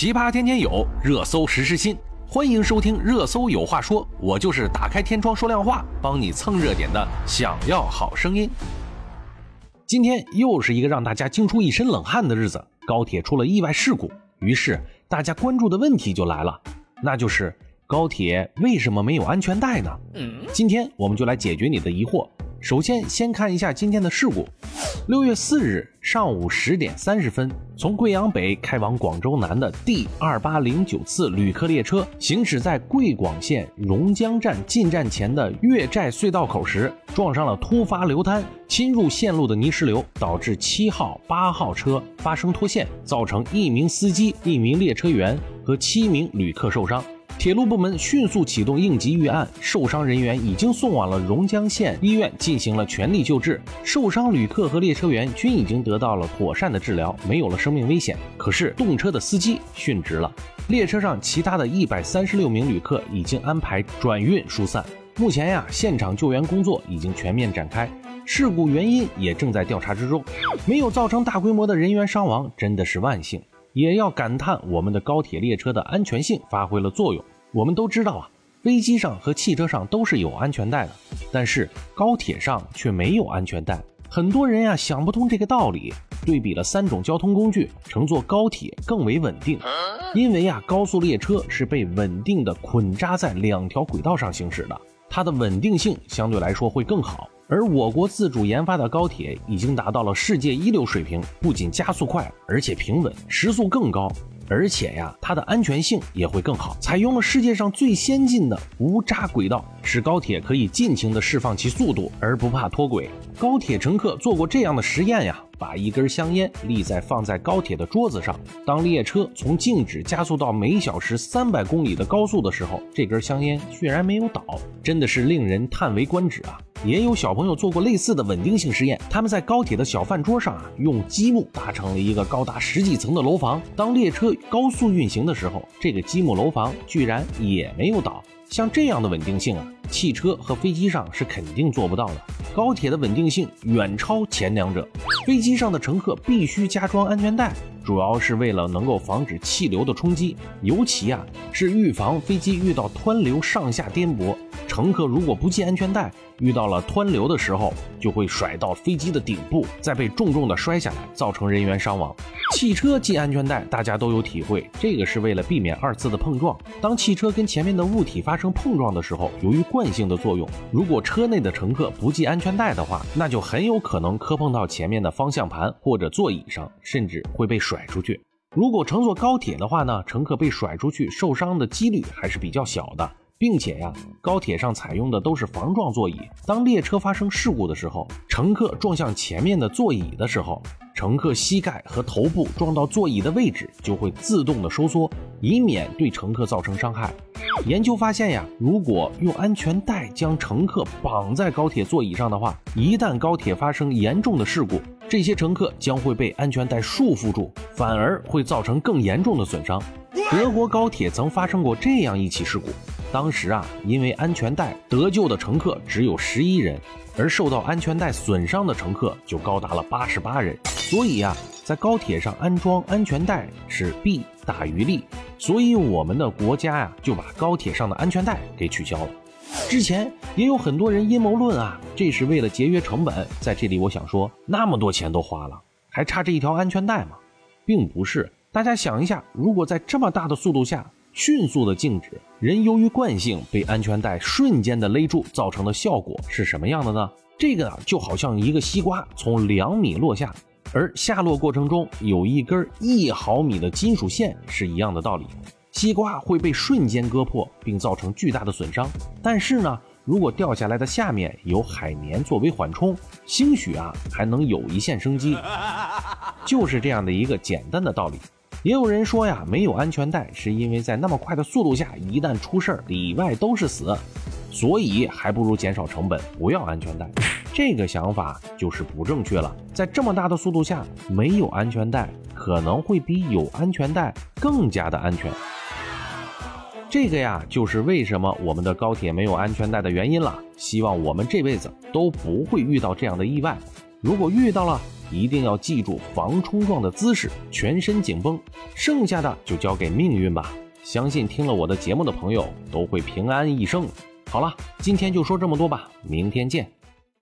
奇葩天天有，热搜时时新，欢迎收听《热搜有话说》，我就是打开天窗说亮话，帮你蹭热点的。想要好声音。今天又是一个让大家惊出一身冷汗的日子，高铁出了意外事故，于是大家关注的问题就来了，那就是高铁为什么没有安全带呢？今天我们就来解决你的疑惑。首先，先看一下今天的事故。六月四日上午十点三十分，从贵阳北开往广州南的 D 二八零九次旅客列车行驶在贵广线榕江站进站前的越寨隧道口时，撞上了突发流滩，侵入线路的泥石流，导致七号、八号车发生脱线，造成一名司机、一名列车员和七名旅客受伤。铁路部门迅速启动应急预案，受伤人员已经送往了榕江县医院进行了全力救治。受伤旅客和列车员均已经得到了妥善的治疗，没有了生命危险。可是动车的司机殉职了，列车上其他的一百三十六名旅客已经安排转运疏散。目前呀，现场救援工作已经全面展开，事故原因也正在调查之中，没有造成大规模的人员伤亡，真的是万幸。也要感叹我们的高铁列车的安全性发挥了作用。我们都知道啊，飞机上和汽车上都是有安全带的，但是高铁上却没有安全带。很多人呀想不通这个道理。对比了三种交通工具，乘坐高铁更为稳定，因为呀，高速列车是被稳定的捆扎在两条轨道上行驶的，它的稳定性相对来说会更好。而我国自主研发的高铁已经达到了世界一流水平，不仅加速快，而且平稳，时速更高。而且呀，它的安全性也会更好，采用了世界上最先进的无渣轨道，使高铁可以尽情的释放其速度，而不怕脱轨。高铁乘客做过这样的实验呀，把一根香烟立在放在高铁的桌子上，当列车从静止加速到每小时三百公里的高速的时候，这根香烟居然没有倒，真的是令人叹为观止啊！也有小朋友做过类似的稳定性实验，他们在高铁的小饭桌上啊，用积木搭成了一个高达十几层的楼房。当列车高速运行的时候，这个积木楼房居然也没有倒。像这样的稳定性啊，汽车和飞机上是肯定做不到的。高铁的稳定性远超前两者。飞机上的乘客必须加装安全带，主要是为了能够防止气流的冲击，尤其啊是预防飞机遇到湍流上下颠簸。乘客如果不系安全带，遇到了湍流的时候，就会甩到飞机的顶部，再被重重的摔下来，造成人员伤亡。汽车系安全带，大家都有体会，这个是为了避免二次的碰撞。当汽车跟前面的物体发生碰撞的时候，由于惯性的作用，如果车内的乘客不系安全带的话，那就很有可能磕碰到前面的方向盘或者座椅上，甚至会被甩出去。如果乘坐高铁的话呢，乘客被甩出去受伤的几率还是比较小的。并且呀，高铁上采用的都是防撞座椅。当列车发生事故的时候，乘客撞向前面的座椅的时候，乘客膝盖和头部撞到座椅的位置就会自动的收缩，以免对乘客造成伤害。研究发现呀，如果用安全带将乘客绑在高铁座椅上的话，一旦高铁发生严重的事故，这些乘客将会被安全带束缚住，反而会造成更严重的损伤。德国高铁曾发生过这样一起事故。当时啊，因为安全带得救的乘客只有十一人，而受到安全带损伤的乘客就高达了八十八人。所以啊，在高铁上安装安全带是弊大于利。所以我们的国家呀，就把高铁上的安全带给取消了。之前也有很多人阴谋论啊，这是为了节约成本。在这里，我想说，那么多钱都花了，还差这一条安全带吗？并不是。大家想一下，如果在这么大的速度下，迅速的静止，人由于惯性被安全带瞬间的勒住，造成的效果是什么样的呢？这个啊，就好像一个西瓜从两米落下，而下落过程中有一根一毫米的金属线是一样的道理。西瓜会被瞬间割破，并造成巨大的损伤。但是呢，如果掉下来的下面有海绵作为缓冲，兴许啊还能有一线生机。就是这样的一个简单的道理。也有人说呀，没有安全带是因为在那么快的速度下，一旦出事儿，里外都是死，所以还不如减少成本，不要安全带。这个想法就是不正确了。在这么大的速度下，没有安全带可能会比有安全带更加的安全。这个呀，就是为什么我们的高铁没有安全带的原因了。希望我们这辈子都不会遇到这样的意外。如果遇到了，一定要记住防冲撞的姿势，全身紧绷，剩下的就交给命运吧。相信听了我的节目的朋友都会平安一生。好了，今天就说这么多吧，明天见。